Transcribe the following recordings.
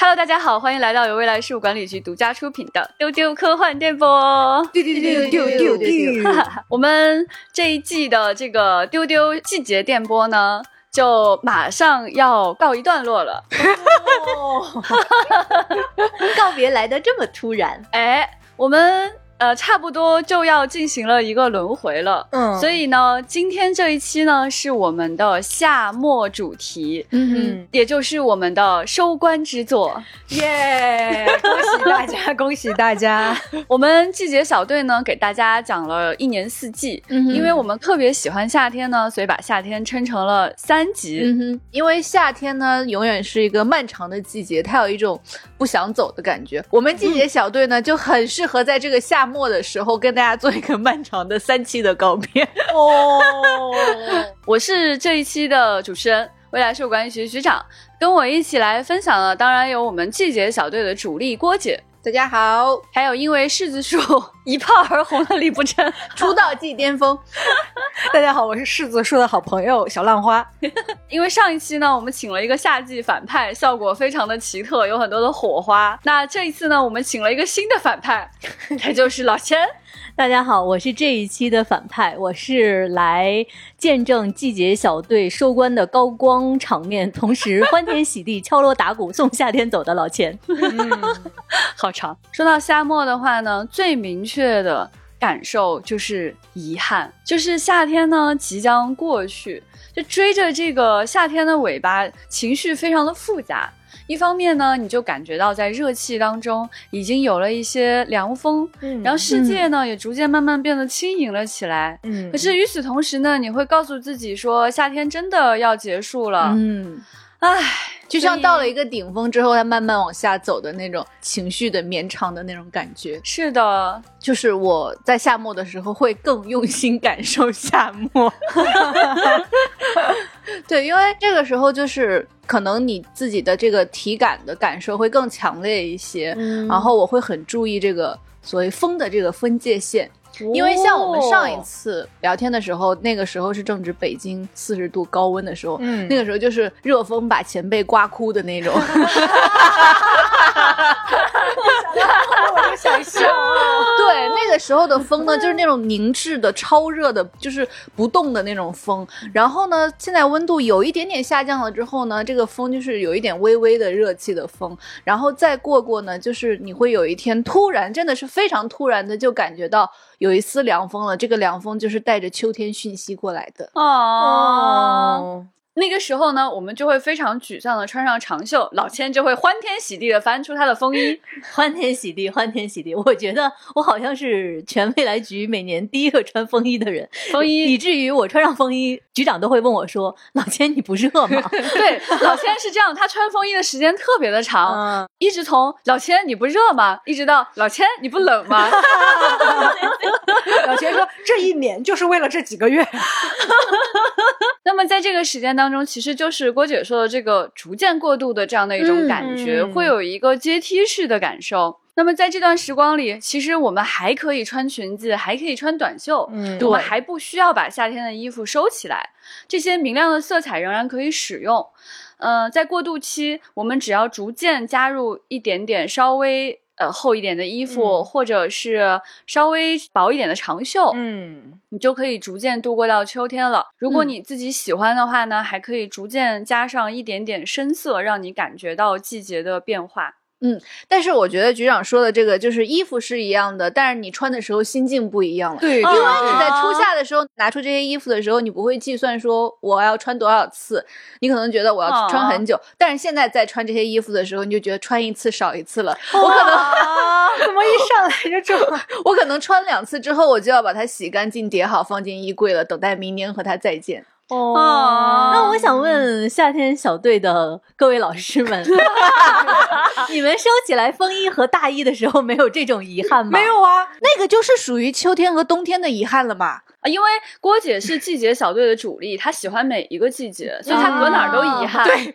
Hello，大家好，欢迎来到由未来事务管理局独家出品的丢丢科幻电波。丢丢丢丢丢丢！我们这一季的这个丢丢季节电波呢，就马上要告一段落了。告别来的这么突然，哎，我们。呃，差不多就要进行了一个轮回了，嗯，所以呢，今天这一期呢是我们的夏末主题，嗯，也就是我们的收官之作，耶！恭喜大家，恭喜大家！我们季节小队呢给大家讲了一年四季，嗯，因为我们特别喜欢夏天呢，所以把夏天称成了三集，嗯哼，因为夏天呢永远是一个漫长的季节，它有一种不想走的感觉。我们季节小队呢就很适合在这个夏。末的时候跟大家做一个漫长的三期的告别 哦，我是这一期的主持人，未来事务管理局局长，跟我一起来分享的当然有我们季节小队的主力郭姐。大家好，还有因为柿子树 一炮而红的李不争，出道即巅峰。大家好，我是柿子树的好朋友小浪花。因为上一期呢，我们请了一个夏季反派，效果非常的奇特，有很多的火花。那这一次呢，我们请了一个新的反派，他就是老千。大家好，我是这一期的反派，我是来见证季节小队收官的高光场面，同时欢天喜地敲锣打鼓送夏天走的老钱。好长。说到夏末的话呢，最明确的感受就是遗憾，就是夏天呢即将过去，就追着这个夏天的尾巴，情绪非常的复杂。一方面呢，你就感觉到在热气当中已经有了一些凉风，嗯，然后世界呢也逐渐慢慢变得轻盈了起来，嗯。可是与此同时呢，你会告诉自己说，夏天真的要结束了，嗯，唉，就像到了一个顶峰之后，它慢慢往下走的那种情绪的绵长的那种感觉。是的，就是我在夏末的时候会更用心感受夏末。对，因为这个时候就是可能你自己的这个体感的感受会更强烈一些，然后我会很注意这个所谓风的这个分界线，因为像我们上一次聊天的时候，那个时候是正值北京四十度高温的时候，那个时候就是热风把前辈刮哭的那种。我就想笑。对，那个时候的风呢，就是那种凝滞的、超热的，就是不动的那种风。然后呢，现在温度有一点点下降了之后呢，这个风就是有一点微微的热气的风。然后再过过呢，就是你会有一天突然，真的是非常突然的，就感觉到有一丝凉风了。这个凉风就是带着秋天讯息过来的。哦。那个时候呢，我们就会非常沮丧的穿上长袖，老千就会欢天喜地的翻出他的风衣，欢天喜地，欢天喜地。我觉得我好像是全未来局每年第一个穿风衣的人，风衣，以至于我穿上风衣，局长都会问我说：“老千你不热吗？” 对，老千是这样，他穿风衣的时间特别的长，一直从老千你不热吗，一直到老千你不冷吗？老千说：“这一年就是为了这几个月。”那么在这个时间当中，其实就是郭姐说的这个逐渐过渡的这样的一种感觉，会有一个阶梯式的感受。那么在这段时光里，其实我们还可以穿裙子，还可以穿短袖，嗯，我们还不需要把夏天的衣服收起来，这些明亮的色彩仍然可以使用。嗯，在过渡期，我们只要逐渐加入一点点稍微。呃，厚一点的衣服，或者是稍微薄一点的长袖，嗯，你就可以逐渐度过到秋天了。如果你自己喜欢的话呢，还可以逐渐加上一点点深色，让你感觉到季节的变化。嗯，但是我觉得局长说的这个就是衣服是一样的，但是你穿的时候心境不一样了。对，因为你在初夏的时候拿出这些衣服的时候，你不会计算说我要穿多少次，你可能觉得我要穿很久。但是现在在穿这些衣服的时候，你就觉得穿一次少一次了。我可能怎么一上来就这么？我可能穿两次之后，我就要把它洗干净、叠好，放进衣柜了，等待明年和它再见。哦，想问夏天小队的各位老师们，你们收起来风衣和大衣的时候，没有这种遗憾吗？没有啊，那个就是属于秋天和冬天的遗憾了嘛。啊，因为郭姐是季节小队的主力，她喜欢每一个季节，所以她搁哪儿都遗憾。对，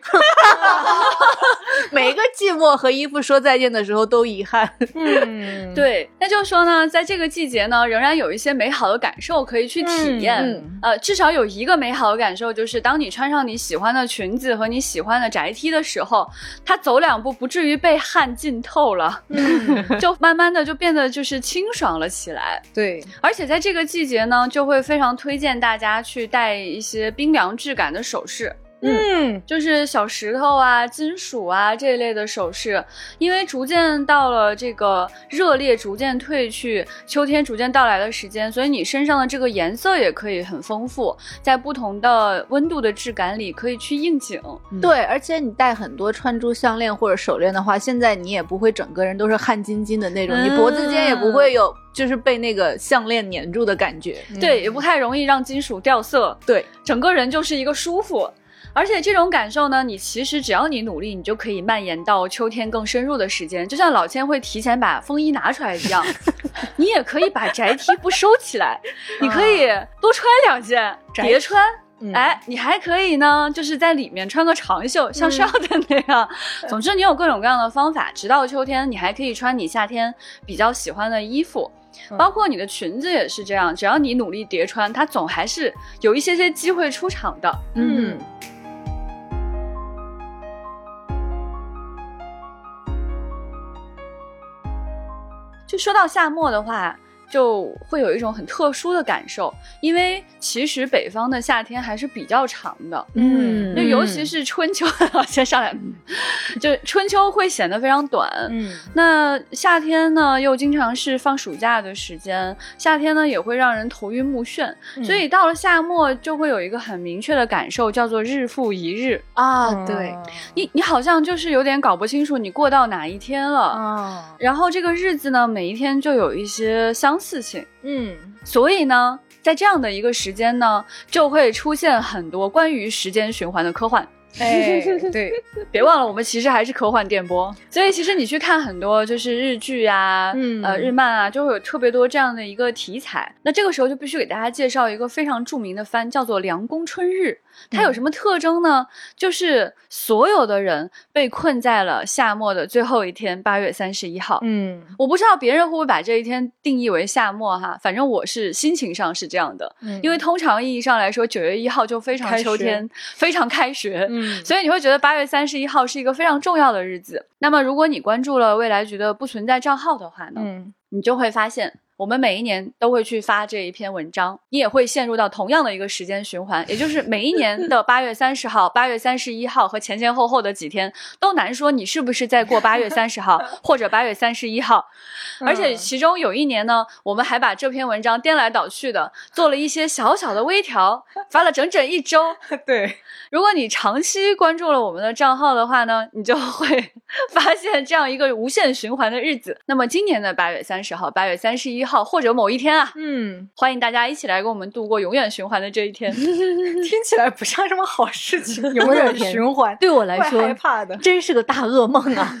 每一个寂寞和衣服说再见的时候都遗憾。嗯，对，那就是说呢，在这个季节呢，仍然有一些美好的感受可以去体验。嗯呃，至少有一个美好的感受，就是当你穿上你喜欢的裙子和你喜欢的宅 T 的时候，它走两步不至于被汗浸透了，就慢慢的就变得就是清爽了起来。对，而且在这个季节呢，就会非常推荐大家去戴一些冰凉质感的首饰。嗯，就是小石头啊、金属啊这一类的首饰，因为逐渐到了这个热烈逐渐退去，秋天逐渐到来的时间，所以你身上的这个颜色也可以很丰富，在不同的温度的质感里可以去应景。对，而且你戴很多串珠项链或者手链的话，现在你也不会整个人都是汗津津的那种，你脖子间也不会有就是被那个项链粘住的感觉。对，也不太容易让金属掉色，对，整个人就是一个舒服。而且这种感受呢，你其实只要你努力，你就可以蔓延到秋天更深入的时间。就像老千会提前把风衣拿出来一样，你也可以把宅 T 不收起来，你可以多穿两件叠穿。哎，你还可以呢，就是在里面穿个长袖，像少的那样。总之，你有各种各样的方法。直到秋天，你还可以穿你夏天比较喜欢的衣服。包括你的裙子也是这样，只要你努力叠穿，它总还是有一些些机会出场的。嗯，就说到夏末的话，就会有一种很特殊的感受，因为其实北方的夏天还是比较长的，嗯。就尤其是春秋，先上来，就春秋会显得非常短。嗯，那夏天呢，又经常是放暑假的时间，夏天呢也会让人头晕目眩，所以到了夏末就会有一个很明确的感受，叫做日复一日。啊，对，你你好像就是有点搞不清楚你过到哪一天了，啊，然后这个日子呢，每一天就有一些相似性，嗯，所以呢，在这样的一个时间呢，就会出现很多关于时间循环的科幻。哎，对，别忘了，我们其实还是科幻电波，所以其实你去看很多就是日剧啊，嗯呃日漫啊，就会有特别多这样的一个题材。那这个时候就必须给大家介绍一个非常著名的番，叫做《凉宫春日》。它有什么特征呢？就是所有的人被困在了夏末的最后一天，八月三十一号。嗯，我不知道别人会不会把这一天定义为夏末哈，反正我是心情上是这样的，嗯因为通常意义上来说，九月一号就非常秋天，非常开学，嗯所以你会觉得八月三十一号是一个非常重要的日子。那么，如果你关注了未来局的不存在账号的话呢，嗯，你就会发现。我们每一年都会去发这一篇文章，你也会陷入到同样的一个时间循环，也就是每一年 的八月三十号、八月三十一号和前前后后的几天，都难说你是不是在过八月三十号 或者八月三十一号。而且其中有一年呢，我们还把这篇文章颠来倒去的做了一些小小的微调，发了整整一周。对，如果你长期关注了我们的账号的话呢，你就会发现这样一个无限循环的日子。那么今年的八月三十号、八月三十一号或者某一天啊，嗯，欢迎大家一起来跟我们度过永远循环的这一天。听起来不像什么好事情，永远循环，对我来说害怕的。真是个大噩梦啊！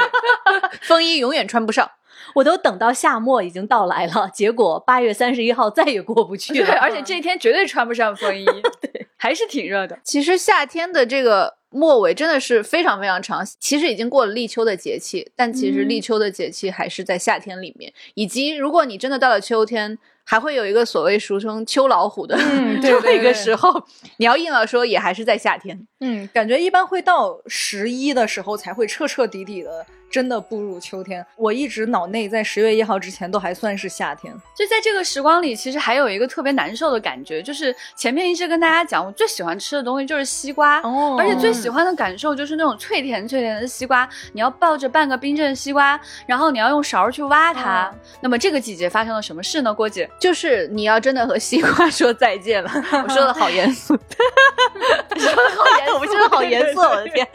风衣永远穿不上。我都等到夏末已经到来了，结果八月三十一号再也过不去对，了。而且这一天绝对穿不上风衣，对，还是挺热的。其实夏天的这个末尾真的是非常非常长，其实已经过了立秋的节气，但其实立秋的节气还是在夏天里面。以及如果你真的到了秋天，还会有一个所谓俗称“秋老虎”的、嗯 对这么一个时候，你要硬要说，也还是在夏天。嗯，感觉一般会到十一的时候才会彻彻底底的真的步入秋天。我一直脑内在十月一号之前都还算是夏天。就在这个时光里，其实还有一个特别难受的感觉，就是前面一直跟大家讲，我最喜欢吃的东西就是西瓜，哦而且最喜欢的感受就是那种脆甜脆甜的西瓜，你要抱着半个冰镇西瓜，然后你要用勺去挖它。那么这个季节发生了什么事呢？郭姐，就是你要真的和西瓜说再见了，我说的好严肃。说的好严我们真的好严肃，我的天！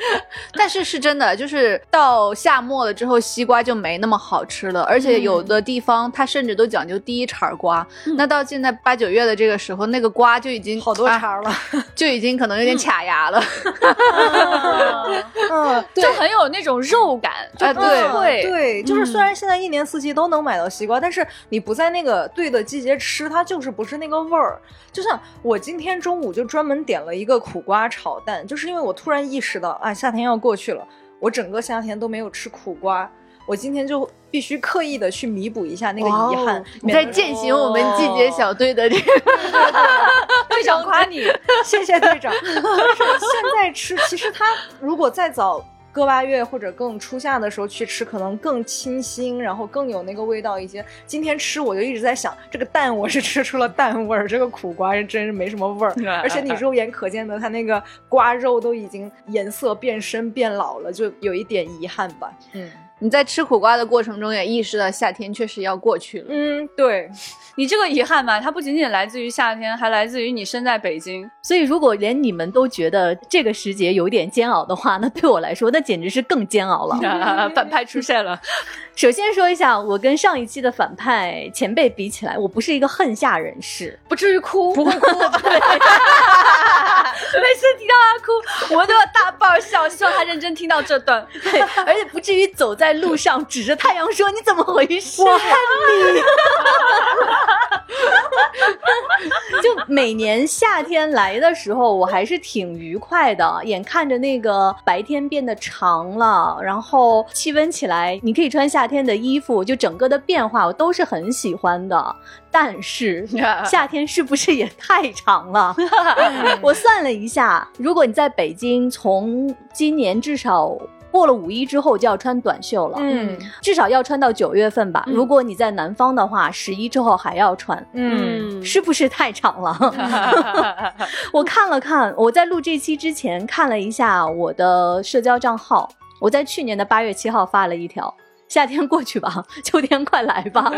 但是是真的，就是到夏末了之后，西瓜就没那么好吃了，而且有的地方它甚至都讲究第一茬瓜。那到现在八九月的这个时候，那个瓜就已经好多啊茬了。就已经可能有点卡牙了。嗯，对就很有那种肉感，就对脆。对，就是虽然现在一年四季都能买到西瓜，但是你不在那个对的季节吃，它就是不是那个味儿。就像我今天中午就专门点了一个苦瓜炒蛋，就是因为我突然意识到，啊，夏天要过去了，我整个夏天都没有吃苦瓜，我今天就必须刻意的去弥补一下那个遗憾。哦你在践行我们季节小队的这个，队长夸你，谢谢队长。但是现在吃，其实它如果再早个把月或者更初夏的时候去吃，可能更清新，然后更有那个味道一些。今天吃我就一直在想，这个蛋我是吃出了蛋味儿，这个苦瓜是真是没什么味儿，而且你肉眼可见的，它那个瓜肉都已经颜色变深变老了，就有一点遗憾吧。嗯你在吃苦瓜的过程中也意识到夏天确实要过去了。嗯，对，你这个遗憾吧，它不仅仅来自于夏天，还来自于你身在北京。所以如果连你们都觉得这个时节有点煎熬的话，那对我来说，那简直是更煎熬了。反派出现了，首先说一下，我跟上一期的反派前辈比起来，我不是一个恨夏人士。不至于哭，不会哭。每次提到他哭，我们都要大爆笑，希望他认真听到这段。对，而且不至于走在路上指着太阳说你怎么回事？我恨你。就每年夏天来的时候，我还是挺愉快的，眼看着那个白天变得长了，然后气温起来，你可以穿夏天的衣服，就整个的变化我都是很喜欢的。但是 夏天是不是也太长了？我算了一下，如果你在北京，从今年至少。过了五一之后就要穿短袖了，嗯至少要穿到九月份吧。如果你在南方的话，十一之后还要穿，嗯是不是太长了？我看了看，我在录这期之前看了一下我的社交账号，我在去年的八月七号发了一条。夏天过去吧，秋天快来吧。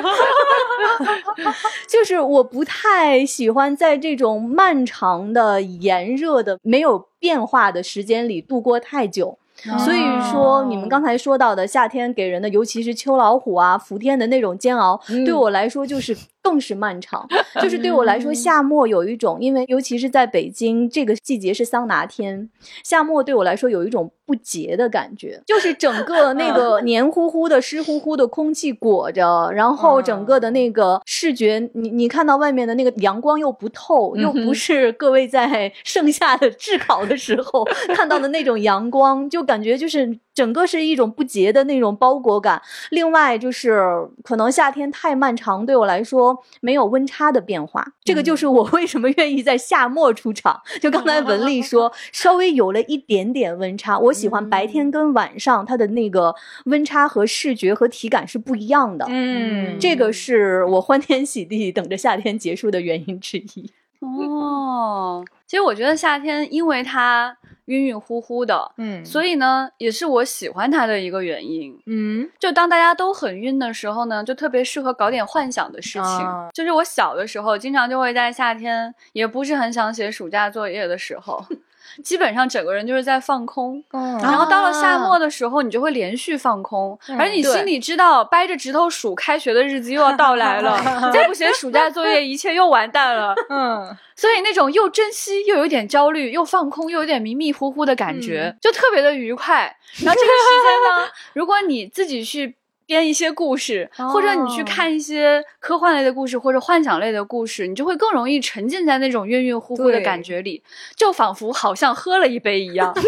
就是我不太喜欢在这种漫长的炎热的没有变化的时间里度过太久。所以说，你们刚才说到的夏天给人的，尤其是秋老虎啊、伏天的那种煎熬，对我来说就是更是漫长。就是对我来说，夏末有一种，因为尤其是在北京这个季节是桑拿天，夏末对我来说有一种不洁的感觉，就是整个那个黏糊糊的、湿乎乎的空气裹着，然后整个的那个视觉，你你看到外面的那个阳光又不透，又不是各位在 盛夏的炙烤的时候看到的那种阳光，就感觉就是整个是一种不洁的那种包裹感。另外就是可能夏天太漫长，对我来说没有温差的变化，这个就是我为什么愿意在夏末出场。就刚才文丽说，稍微有了一点点温差，我喜欢白天跟晚上它的那个温差和视觉和体感是不一样的。嗯这个是我欢天喜地等着夏天结束的原因之一。哦，其实我觉得夏天，因为它晕晕乎乎的，嗯所以呢，也是我喜欢它的一个原因。嗯就当大家都很晕的时候呢，就特别适合搞点幻想的事情。啊就是我小的时候，经常就会在夏天，也不是很想写暑假作业的时候，基本上整个人就是在放空。嗯然后到了夏末的时候，你就会连续放空，而你心里知道掰着指头数开学的日子又要到来了，再不写暑假作业，一切又完蛋了。嗯所以那种又珍惜又有点焦虑，又放空又有点迷迷糊糊的感觉，就特别的愉快。然后这个时间呢，如果你自己去编一些故事，或者你去看一些科幻类的故事或者幻想类的故事，你就会更容易沉浸在那种晕晕乎乎的感觉里，就仿佛好像喝了一杯一样，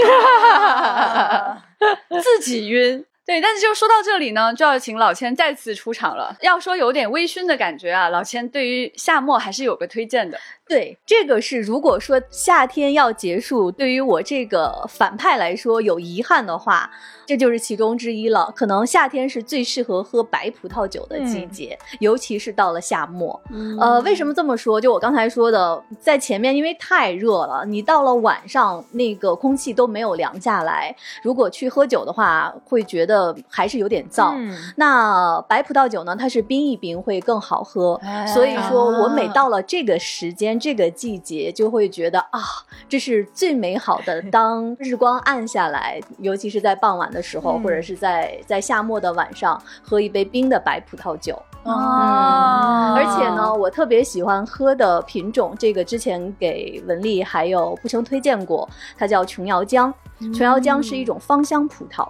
自己晕。对，但是就说到这里呢，就要请老千再次出场了。要说有点微醺的感觉啊，老千对于夏末还是有个推荐的。对，这个是如果说夏天要结束，对于我这个反派来说有遗憾的话，这就是其中之一了。可能夏天是最适合喝白葡萄酒的季节，尤其是到了夏末。呃，为什么这么说？就我刚才说的，在前面因为太热了，你到了晚上那个空气都没有凉下来，如果去喝酒的话，会觉得还是有点燥。嗯那白葡萄酒呢，它是冰一冰会更好喝，哎所以说我每到了这个时间年这个季节就会觉得啊，这是最美好的。当日光暗下来，尤其是在傍晚的时候，嗯或者是在在夏末的晚上，喝一杯冰的白葡萄酒。哦而且呢，，我特别喜欢喝的品种，这个之前给文丽还有不生推荐过，它叫琼瑶浆。琼瑶浆是一种芳香葡萄，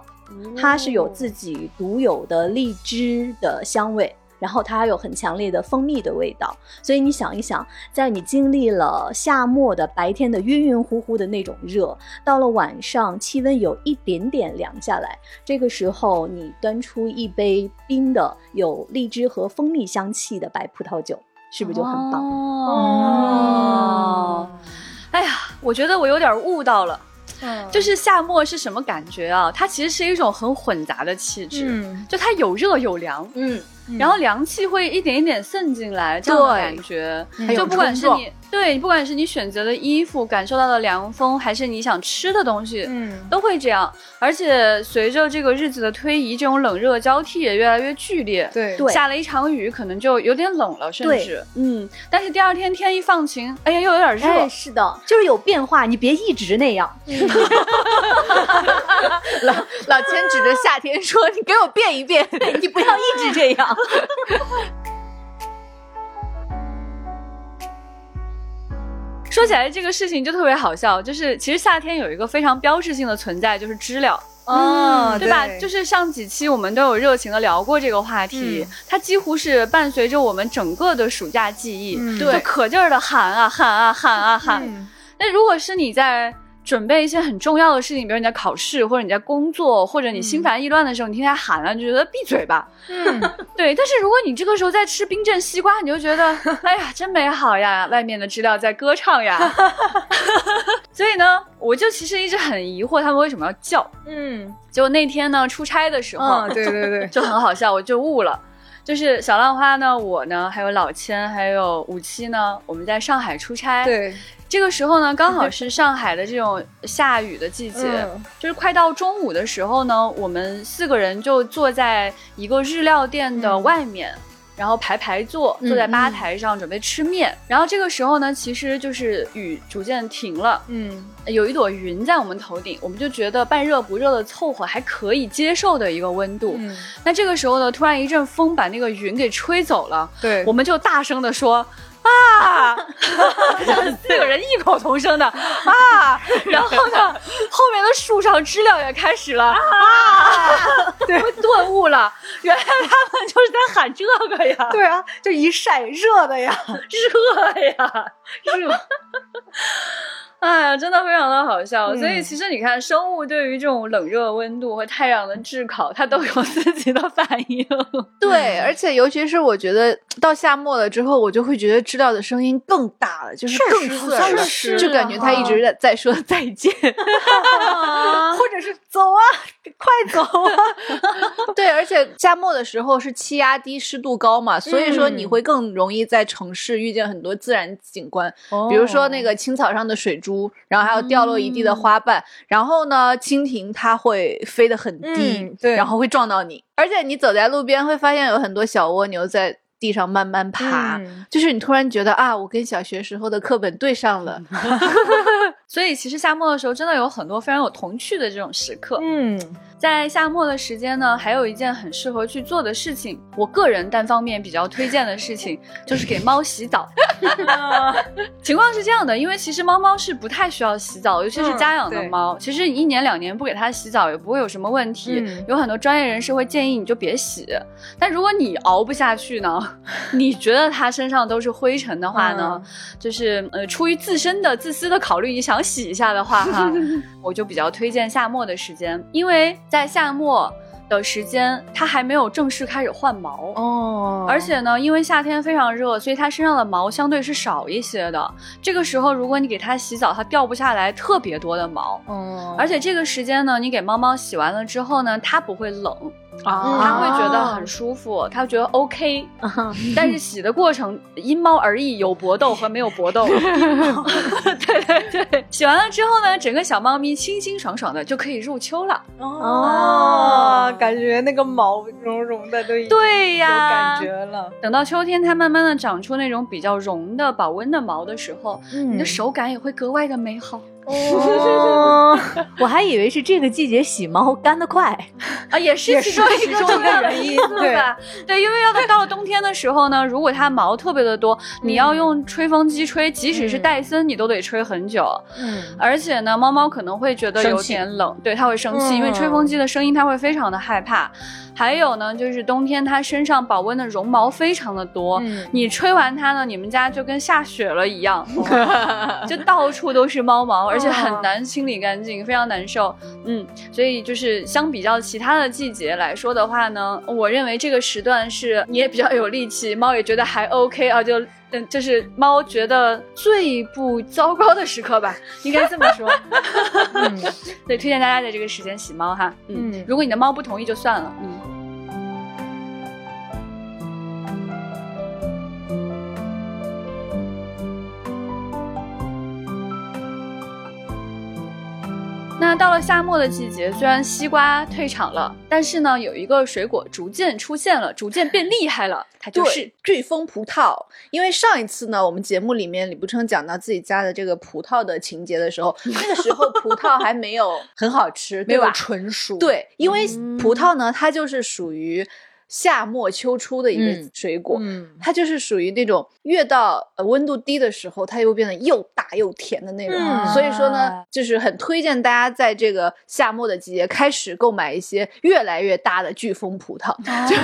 它是有自己独有的荔枝的香味。然后它还有很强烈的蜂蜜的味道，所以你想一想，在你经历了夏末的白天的晕晕乎乎的那种热，到了晚上气温有一点点凉下来，这个时候你端出一杯冰的有荔枝和蜂蜜香气的白葡萄酒，是不是就很棒？哦，哎呀，我觉得我有点悟到了，嗯就是夏末是什么感觉啊？它其实是一种很混杂的气质，嗯就它有热有凉，嗯，然后凉气会一点一点渗进来，这样的感觉。就不管是你对，不管是你选择的衣服，感受到的凉风，还是你想吃的东西，嗯都会这样。而且随着这个日子的推移，这种冷热交替也越来越剧烈。对对下了一场雨，可能就有点冷了，甚至嗯，但是第二天天一放晴，哎呀，又有点热。哎，是的，就是有变化，你别一直那样。老老千指着夏天说：“你给我变一变。你不要一直这样。说起来这个事情就特别好笑，就是其实夏天有一个非常标志性的存在，就是知了。嗯对吧？就是上几期我们都有热情的聊过这个话题，嗯它几乎是伴随着我们整个的暑假记忆，嗯就可劲儿的喊啊喊啊喊啊喊。嗯那如果是你在准备一些很重要的事情，比如你在考试，或者你在工作，或者你心烦意乱的时候，你听他喊了，你就觉得闭嘴吧。嗯 对，但是如果你这个时候在吃冰镇西瓜，你就觉得，哎呀，真美好呀，外面的知了在歌唱呀。所以呢，我就其实一直很疑惑他们为什么要叫。嗯结果那天呢，出差的时候，嗯，对对对，就很好笑，我就悟了。就是小浪花呢，我呢，还有老千，还有五七呢，我们在上海出差。，对，这个时候呢，刚好是上海的这种下雨的季节，嗯就是快到中午的时候呢，我们四个人就坐在一个日料店的外面。然后排排坐，坐在吧台上准备吃面。然后这个时候呢，其实就是雨逐渐停了，嗯有一朵云在我们头顶，我们就觉得半热不热的凑合，还可以接受的一个温度。嗯，那这个时候呢，突然一阵风把那个云给吹走了，对，我们就大声的说。啊！四个人异口同声的。啊，然后呢，后面的树上知了也开始了。啊，对，顿悟了，原来他们就是在喊这个呀，对啊，就一晒热的呀，热呀，热。哎呀，真的非常的好笑。嗯所以其实你看，生物对于这种冷热温度和太阳的炙烤，它都有自己的反应。对，而且尤其是我觉得到夏末了之后，我就会觉得知了的声音更大了，就是更刺耳就感觉它一直在在说再见。或者是走啊，快走啊，对，而且夏末的时候是气压低、湿度高嘛，所以说你会更容易在城市遇见很多自然景观，比如说那个青草上的水珠，然后还有掉落一地的花瓣，然后呢，蜻蜓它会飞得很低，嗯对。然后会撞到你，而且你走在路边会发现有很多小蜗牛在地上慢慢爬，嗯。就是你突然觉得啊，我跟小学时候的课本对上了，所以其实夏末的时候，真的有很多非常有童趣的这种时刻。嗯在夏末的时间呢，还有一件很适合去做的事情，我个人单方面比较推荐的事情，就是给猫洗澡。情况是这样的，因为其实猫猫是不太需要洗澡，尤其是家养的对猫。其实你一年两年不给它洗澡也不会有什么问题。嗯有很多专业人士会建议你就别洗，但如果你熬不下去呢，你觉得它身上都是灰尘的话呢，就是呃出于自身的自私的考虑，你想洗一下的话哈，我就比较推荐夏末的时间，因为在夏末的时间，它还没有正式开始换毛。哦而且呢，因为夏天非常热，所以它身上的毛相对是少一些的。这个时候，如果你给它洗澡，它掉不下来特别多的毛。哦，而且这个时间呢，你给猫猫洗完了之后呢，它不会冷，啊他会觉得很舒服，他会觉得 OK。但是洗的过程因猫而异，有搏斗和没有搏斗。对对对，洗完了之后呢，整个小猫咪清清爽爽的就可以入秋了。哦，感觉那个毛茸茸的都已经对呀有感觉了。等到秋天，它慢慢的长出那种比较绒的保温的毛的时候，嗯你的手感也会格外的美好哦，我还以为是这个季节洗猫干得快。啊，也是其中一个重要的原因因素吧。对，因为要到了冬天的时候呢，如果它毛特别的多，你要用吹风机吹，即使是戴森，你都得吹很久。嗯，而且呢，猫猫可能会觉得有点冷，对，它会生气，因为吹风机的声音它会非常的害怕。还有呢，就是冬天它身上保温的绒毛非常的多，嗯你吹完它呢，你们家就跟下雪了一样，就到处都是猫毛，而且很难清理干净，非常难受。嗯，所以就是相比较其他的季节来说的话呢，我认为这个时段是你也比较有力气，猫也觉得还 OK 啊，就。嗯，就是猫觉得最不糟糕的时刻吧，应该这么说。嗯 对，推荐大家在这个时间洗猫哈。嗯，嗯如果你的猫不同意就算了。嗯。那到了夏末的季节，虽然西瓜退场了，但是呢，有一个水果逐渐出现了，逐渐变厉害了，它就是对，飓风葡萄。因为上一次呢，我们节目里面李不称讲到自己家的这个葡萄的情节的时候，那个时候葡萄还没有很好吃，没有？纯熟。，对，因为嗯葡萄呢，它就是属于夏末秋初的一个嗯水果，嗯它就是属于那种越到呃温度低的时候，它又变得又大又甜的那种。嗯所以说呢，就是很推荐大家在这个夏末的季节开始购买一些越来越大的飓风葡萄，就是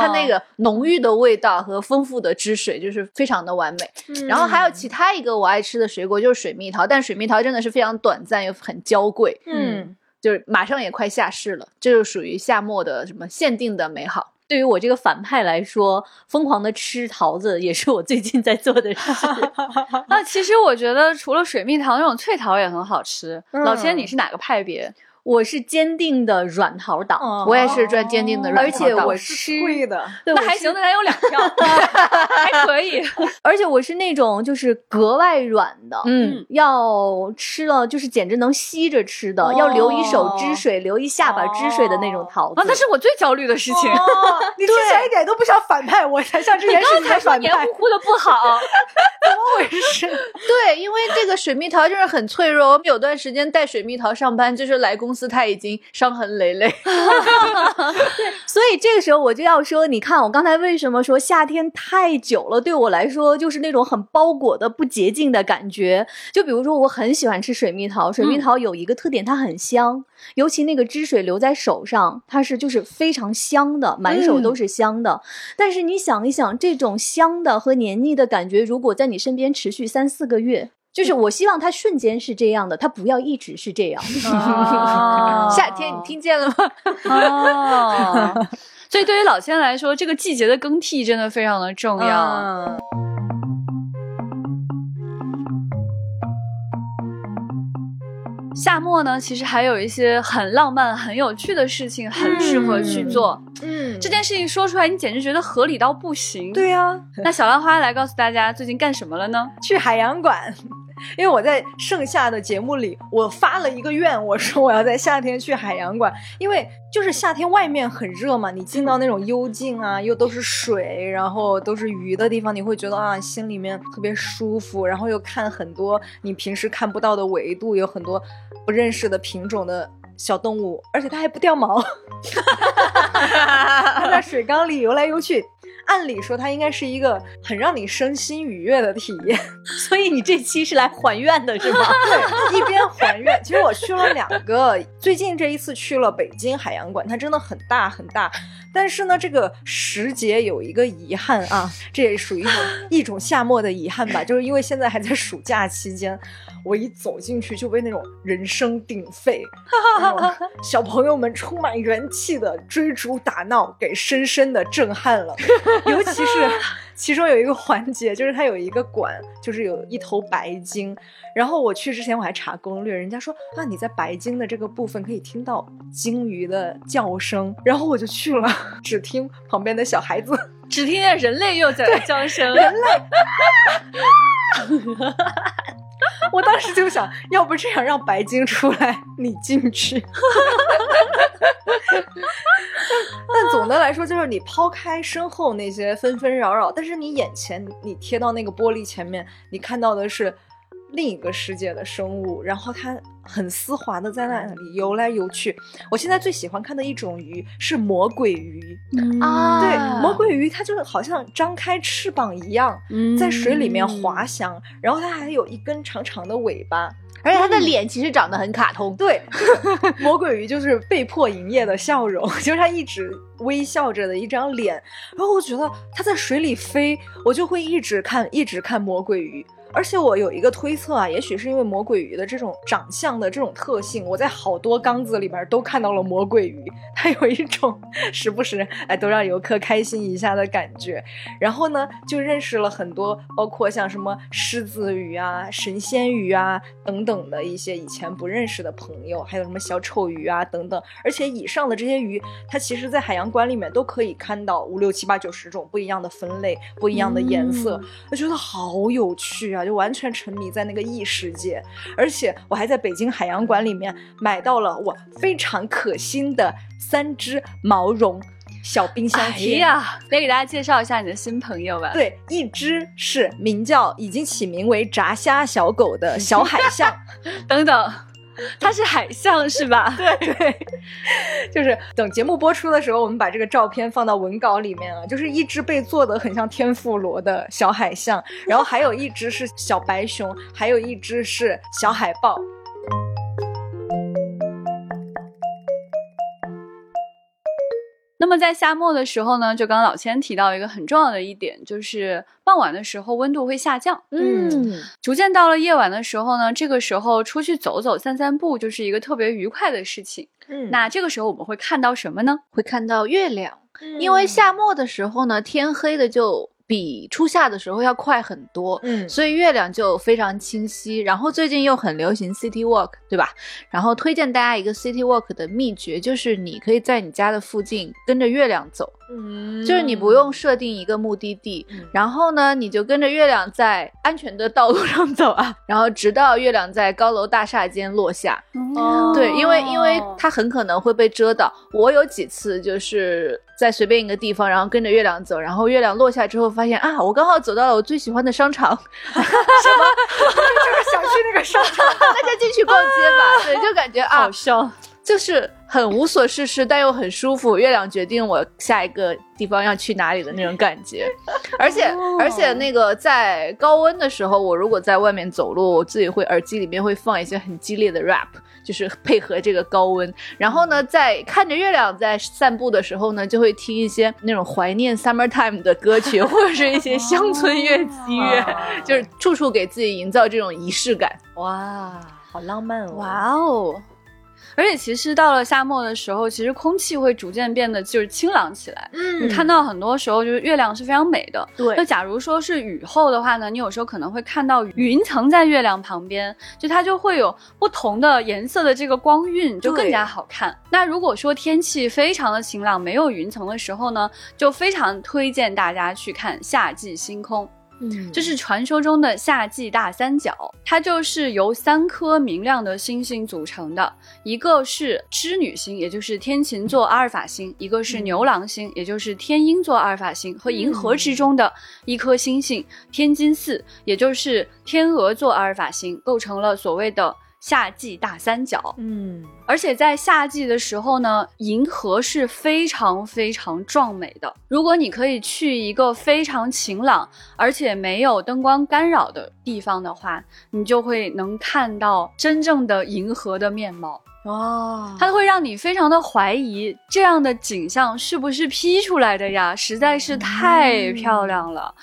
它那个浓郁的味道和丰富的汁水，就是非常的完美。然后还有其他一个我爱吃的水果就是水蜜桃，但水蜜桃真的是非常短暂又很娇贵，嗯，就是马上也快下市了，这就属于夏末的什么限定的美好。对于我这个反派来说，疯狂的吃桃子也是我最近在做的事。那，其实我觉得除了水蜜桃那种脆桃也很好吃。老千，嗯你是哪个派别？我是坚定的软桃党，哦我也是专坚定的软而且桃党我是吃脆的。对我是那还行，那咱有两票，还可以。而且我是那种就是格外软的，嗯，要吃了就是简直能吸着吃的，要留一手汁水，留一下巴汁水的那种桃子。啊，那是我最焦虑的事情。哦，你听起来一点都不像反派，我才像之前是刚才反派说黏糊，糊的不好，怎么回事？对，因为这个水蜜桃就是很脆弱。我们有段时间带水蜜桃上班，就是来公司它已经伤痕累累。对所以这个时候我就要说，你看我刚才为什么说夏天太久了，对我来说就是那种很包裹的不洁净的感觉。就比如说，我很喜欢吃水蜜桃，水蜜桃有一个特点，它很香，尤其那个汁水留在手上，它是就是非常香的，满手都是香的。但是你想一想，这种香的和黏腻的感觉，如果在你身边持续三四个月。就是我希望它瞬间是这样的，它不要一直是这样。哦 夏天你听见了吗？哦。所以对于老千来说，这个季节的更替真的非常的重要。嗯夏末呢，其实还有一些很浪漫、很有趣的事情，很适合去做。嗯，这件事情说出来，你简直觉得合理到不行。对呀、那小浪花来告诉大家最近干什么了呢？去海洋馆。因为我在盛夏的节目里，我发了一个愿，我说我要在夏天去海洋馆，因为就是夏天外面很热嘛，你进到那种幽静啊，又都是水，然后都是鱼的地方，你会觉得啊，心里面特别舒服，然后又看很多你平时看不到的维度，有很多不认识的品种的小动物，而且它还不掉毛，它在水缸里游来游去。按理说，它应该是一个很让你身心愉悦的体验。所以你这期是来还愿的是吗？对，一边还愿。其实我去了两个，最近这一次去了北京海洋馆，它真的很大很大。但是呢，这个时节有一个遗憾啊，这也属于一种一种夏末的遗憾吧，就是因为现在还在暑假期间，我一走进去就被那种人声鼎沸、小朋友们充满元气的追逐打闹给深深的震撼了。尤其是 其中有一个环节，就是它有一个馆，就是有一头白鲸。然后我去之前我还查攻略，人家说啊你在白鲸的这个部分可以听到鲸鱼的叫声，然后我就去了，只听旁边的小孩子。只听见人类幼崽的叫声，人类。我当时就想，要不这样让白鲸出来，你进去。但总的来说，就是你抛开身后那些纷纷扰扰，但是你眼前你贴到那个玻璃前面，你看到的是另一个世界的生物，然后它很丝滑的在那里游来游去。我现在最喜欢看的一种鱼是魔鬼鱼。啊，对，魔鬼鱼它就好像张开翅膀一样，在水里面滑翔，然后它还有一根长长的尾巴，而且它的脸其实长得很卡通。对，魔鬼鱼就是被迫营业的笑容，就是它一直微笑着的一张脸。然后我觉得它在水里飞，我就会一直看，一直看魔鬼鱼。而且我有一个推测啊，也许是因为魔鬼鱼的这种长相的这种特性，我在好多缸子里边都看到了魔鬼鱼，它有一种 时不时哎都让游客开心一下的感觉。然后呢，就认识了很多，包括像什么狮子鱼啊、神仙鱼啊等等的一些以前不认识的朋友，还有什么小丑鱼啊等等。而且以上的这些鱼，它其实在海洋馆里面都可以看到五六七八九十种不一样的分类、不一样的颜色，我觉得好有趣啊！就完全沉迷在那个异世界，而且我还在北京海洋馆里面买到了我非常可心的三只毛绒小冰箱哎贴。呀，来给大家介绍一下你的新朋友吧。对，一只是名叫已经起名为炸虾小狗的小海象，等等，它是海象是吧？对 对，就是等节目播出的时候，我们把这个照片放到文稿里面啊，就是一只被做的很像天妇罗的小海象，然后还有一只是小白熊，还有一只是小海豹。那么在夏末的时候呢，就刚刚老千提到一个很重要的一点，就是傍晚的时候温度会下降。嗯，逐渐到了夜晚的时候呢，这个时候出去走走、散散步就是一个特别愉快的事情。嗯那这个时候我们会看到什么呢？会看到月亮，因为夏末的时候呢，天黑的就比初夏的时候要快很多。嗯所以月亮就非常清晰，然后最近又很流行 City Walk，对吧？然后推荐大家一个 City Walk 的秘诀，就是你可以在你家的附近跟着月亮走，嗯就是你不用设定一个目的地，嗯然后呢，你就跟着月亮在安全的道路上走啊，然后直到月亮在高楼大厦间落下。哦对，因为因为它很可能会被遮到。我有几次就是在随便一个地方，然后跟着月亮走，然后月亮落下之后，发现啊，我刚好走到了我最喜欢的商场，什么 就是想去那个商场。大家进去逛街吧。对，就感觉啊好，笑。就是很无所事事，但又很舒服。月亮决定我下一个地方要去哪里的那种感觉。而且哦而且那个在高温的时候，我如果在外面走路，我自己会耳机里面会放一些很激烈的 rap。就是配合这个高温，然后呢，在看着月亮在散步的时候呢，就会听一些那种怀念 summertime 的歌曲，或者是一些乡村乐、器乐，就是处处给自己营造这种仪式感。哇，好浪漫哦！哇哦！而且其实到了夏末的时候，其实空气会逐渐变得就是清朗起来。嗯你看到很多时候就是月亮是非常美的。对那假如说是雨后的话呢，你有时候可能会看到云层在月亮旁边，就它就会有不同的颜色的这个光晕，就更加好看。那如果说天气非常的晴朗，没有云层的时候呢，就非常推荐大家去看夏季星空。嗯。这是传说中的夏季大三角，它就是由三颗明亮的星星组成的，一个是织女星，也就是天琴座阿尔法星；一个是牛郎星，也就是天鹰座阿尔法星，和银河之中的一颗星星天津四，也就是天鹅座阿尔法星，构成了所谓的夏季大三角。嗯而且在夏季的时候呢，银河是非常非常壮美的。如果你可以去一个非常晴朗而且没有灯光干扰的地方的话，你就会能看到真正的银河的面貌。哦，它会让你非常的怀疑这样的景象是不是 P 出来的呀？实在是太漂亮了。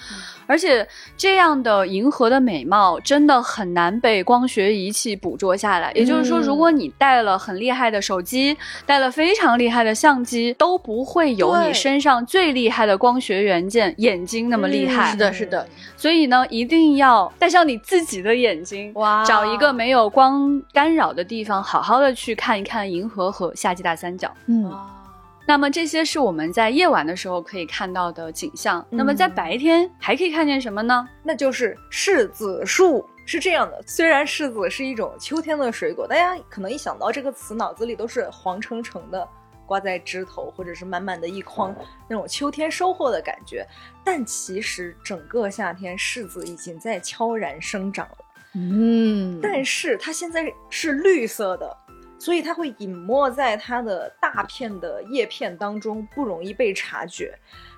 而且这样的银河的美貌真的很难被光学仪器捕捉下来。也就是说，如果你带了很厉害的手机，带了非常厉害的相机，都不会有你身上最厉害的光学元件眼睛那么厉害。是的，是的，所以呢，一定要带上你自己的眼睛，哇找一个没有光干扰的地方，好好的去看一看银河和夏季大三角。嗯，那么这些是我们在夜晚的时候可以看到的景象。那么在白天还可以看见什么呢？那就是柿子树。是这样的，虽然柿子是一种秋天的水果，大家可能一想到这个词，脑子里都是黄澄澄的挂在枝头，或者是满满的一筐那种秋天收获的感觉。但其实整个夏天，柿子已经在悄然生长了。嗯，但是它现在是绿色的，所以它会隐没在它的大片的叶片当中，不容易被察觉。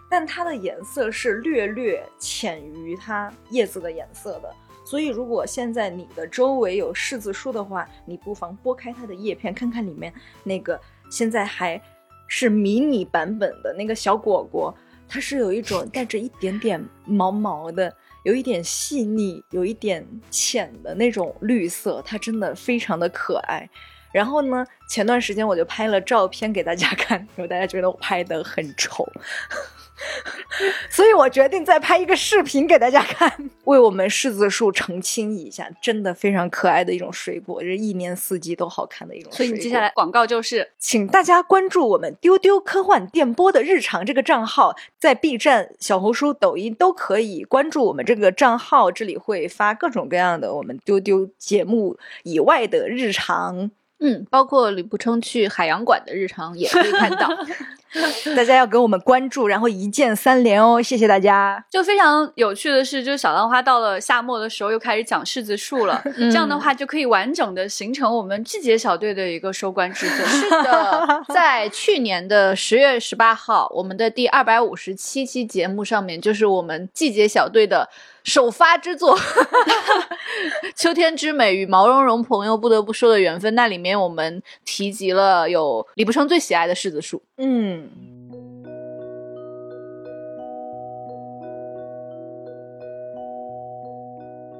但它的颜色是略略浅于它叶子的颜色的，所以如果现在你的周围有柿子树的话，你不妨拨开它的叶片，看看里面那个现在还是迷你版本的那个小果果，它是有一种带着一点点毛毛的。有一点细腻，有一点浅的那种绿色，它真的非常的可爱。然后呢，前段时间我就拍了照片给大家看，因为大家觉得我拍的很丑，所以我决定再拍一个视频给大家看，为我们柿子树澄清一下，真的非常可爱的一种水果，是一年四季都好看的一种水果。所以你接下来广告就是请大家关注我们丢丢科幻电波的日常这个账号，在 B 站、小红书、抖音都可以关注我们这个账号，这里会发各种各样的我们丢丢节目以外的日常。嗯，包括吕不称去海洋馆的日常也可以看到。大家要给我们关注，然后一键三连哦，谢谢大家。就非常有趣的是，就是小浪花到了夏末的时候又开始讲柿子树了，这样的话就可以完整的形成我们季节小队的一个收官之作。是的，在去年的十月十八号，我们的第二百五十七期节目上面，就是我们季节小队的首发之作《秋天之美与毛茸茸朋友不得不说的缘分》。那里面我们提及了有李不生最喜爱的柿子树。嗯，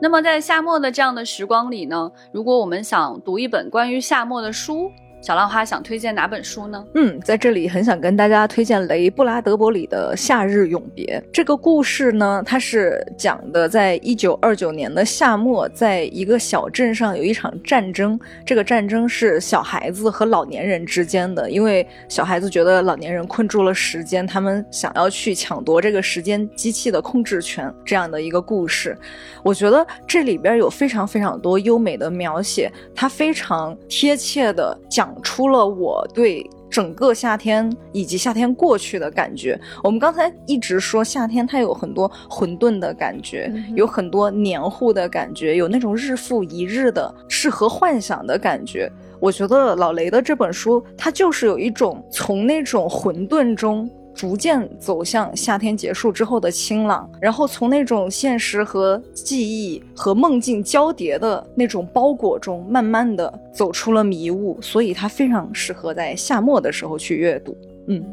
那么在夏末的这样的时光里呢，如果我们想读一本关于夏末的书，小浪花想推荐哪本书呢？嗯，在这里很想跟大家推荐雷布拉德伯里的《夏日永别》这个故事呢，它是讲的在一九二九年的夏末，在一个小镇上有一场战争，这个战争是小孩子和老年人之间的，因为小孩子觉得老年人困住了时间，他们想要去抢夺这个时间机器的控制权，这样的一个故事。我觉得这里边有非常非常多优美的描写，它非常贴切的讲出了我对整个夏天以及夏天过去的感觉。我们刚才一直说夏天它有很多混沌的感觉，有很多黏糊的感觉，有那种日复一日的适合幻想的感觉。我觉得老雷的这本书，它就是有一种从那种混沌中逐渐走向夏天结束之后的清朗，然后从那种现实和记忆和梦境交叠的那种包裹中，慢慢的走出了迷雾，所以它非常适合在夏末的时候去阅读。嗯，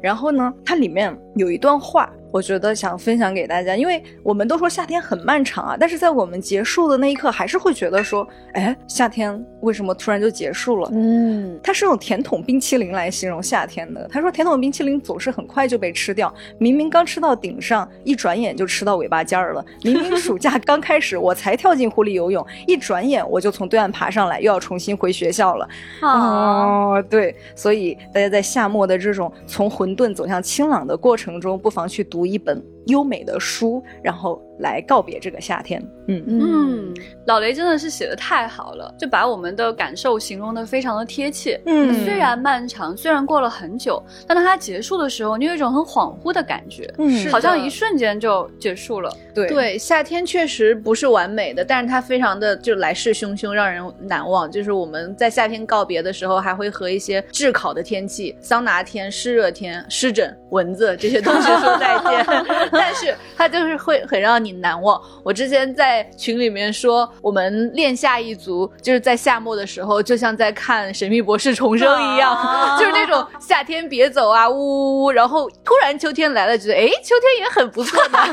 然后呢，它里面有一段话，我觉得想分享给大家，因为我们都说夏天很漫长啊，但是在我们结束的那一刻，还是会觉得说，哎，夏天为什么突然就结束了？嗯，他是用甜筒冰淇淋来形容夏天的。他说，甜筒冰淇淋总是很快就被吃掉，明明刚吃到顶上，一转眼就吃到尾巴尖儿了。明明暑假刚开始，我才跳进湖里游泳，一转眼我就从对岸爬上来，又要重新回学校了。哦，对，所以大家在夏末的这种从混沌走向清朗的过程中，不妨去读一本优美的书，然后来告别这个夏天。嗯嗯，老雷真的是写的太好了，就把我们的感受形容的非常的贴切。嗯虽然漫长，虽然过了很久，但当它结束的时候，你有一种很恍惚的感觉，嗯好像一瞬间就结束了。对对，夏天确实不是完美的，但是它非常的就来势汹汹，让人难忘。就是我们在夏天告别的时候，还会和一些炙烤的天气、桑拿天、湿热天、湿疹、蚊子这些东西说再见。但是它就是会很让你难忘。我之前在群里面说，我们练下一族，就是在夏末的时候，就像在看《神秘博士重生》一样，啊 就是那种夏天别走啊，呜呜呜，然后突然秋天来了，觉得哎，秋天也很不错呢。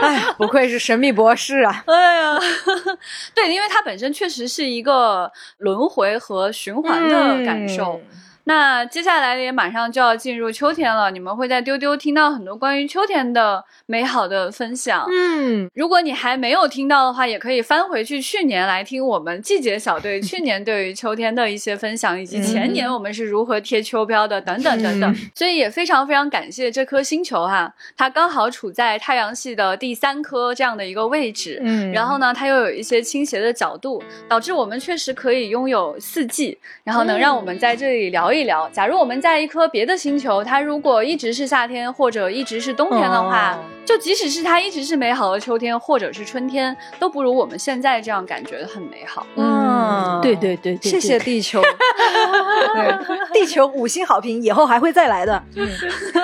哎，不愧是神秘博士啊！哎呀，对，因为它本身确实是一个轮回和循环的感受。嗯那接下来也马上就要进入秋天了，你们会在丢丢听到很多关于秋天的美好的分享。嗯，如果你还没有听到的话，也可以翻回去去年来听我们季节小队去年对于秋天的一些分享，以及前年我们是如何贴秋膘的，等等等等。所以也非常非常感谢这颗星球哈，它刚好处在太阳系的第三颗这样的一个位置。嗯然后呢，它又有一些倾斜的角度，导致我们确实可以拥有四季，然后能让我们在这里聊一聊。假如我们在一颗别的星球，它如果一直是夏天或者一直是冬天的话，哦就即使是它一直是美好的秋天或者是春天，都不如我们现在这样感觉很美好。嗯对对对对，谢谢地球，对地球五星好评，以后还会再来的。嗯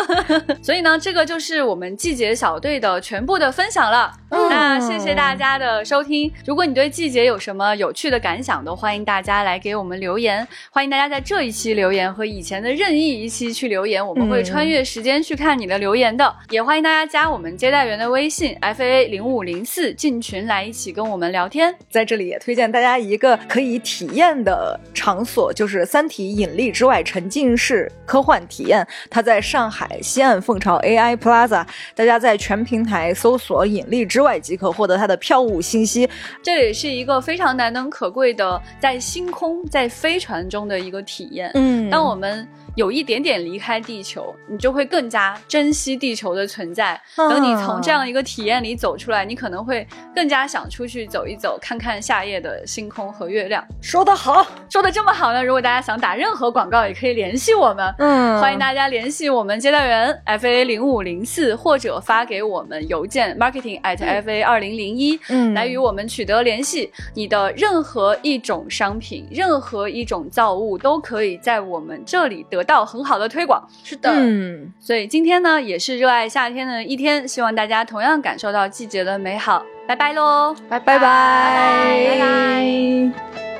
所以呢，这个就是我们季节小队的全部的分享了。那谢谢大家的收听。如果你对季节有什么有趣的感想，都欢迎大家来给我们留言。欢迎大家在这一期留言和以前的任意一期去留言，我们会穿越时间去看你的留言的。也欢迎大家加我们接待员的微信 f a 零五零四进群来一起跟我们聊天。在这里也推荐大家一个可以体验的场所，就是《三体：引力之外》沉浸式科幻体验。它在上海西岸凤巢 AI Plaza，大家在全平台搜索“引力之外”即可获得它的票务信息。这里是一个非常难能可贵的在星空、在飞船中的一个体验。嗯当我们有一点点离开地球，你就会更加珍惜地球的存在。啊等你从这样一个体验里走出来，你可能会更加想出去走一走，看看夏夜的星空和月亮。说得好，说的这么好呢，如果大家想打任何广告，也可以联系我们。嗯欢迎大家联系我们接待员 f a 零五零四，或者发给我们邮件 marketing at f a 二零零一，嗯来与我们取得联系。你的任何一种商品，任何一种造物，都可以在我们这里得到很好的推广。是的嗯，所以今天呢，也是热爱夏天的一天，希望大家同样感受到季节的美好。拜拜喽，拜拜拜拜拜拜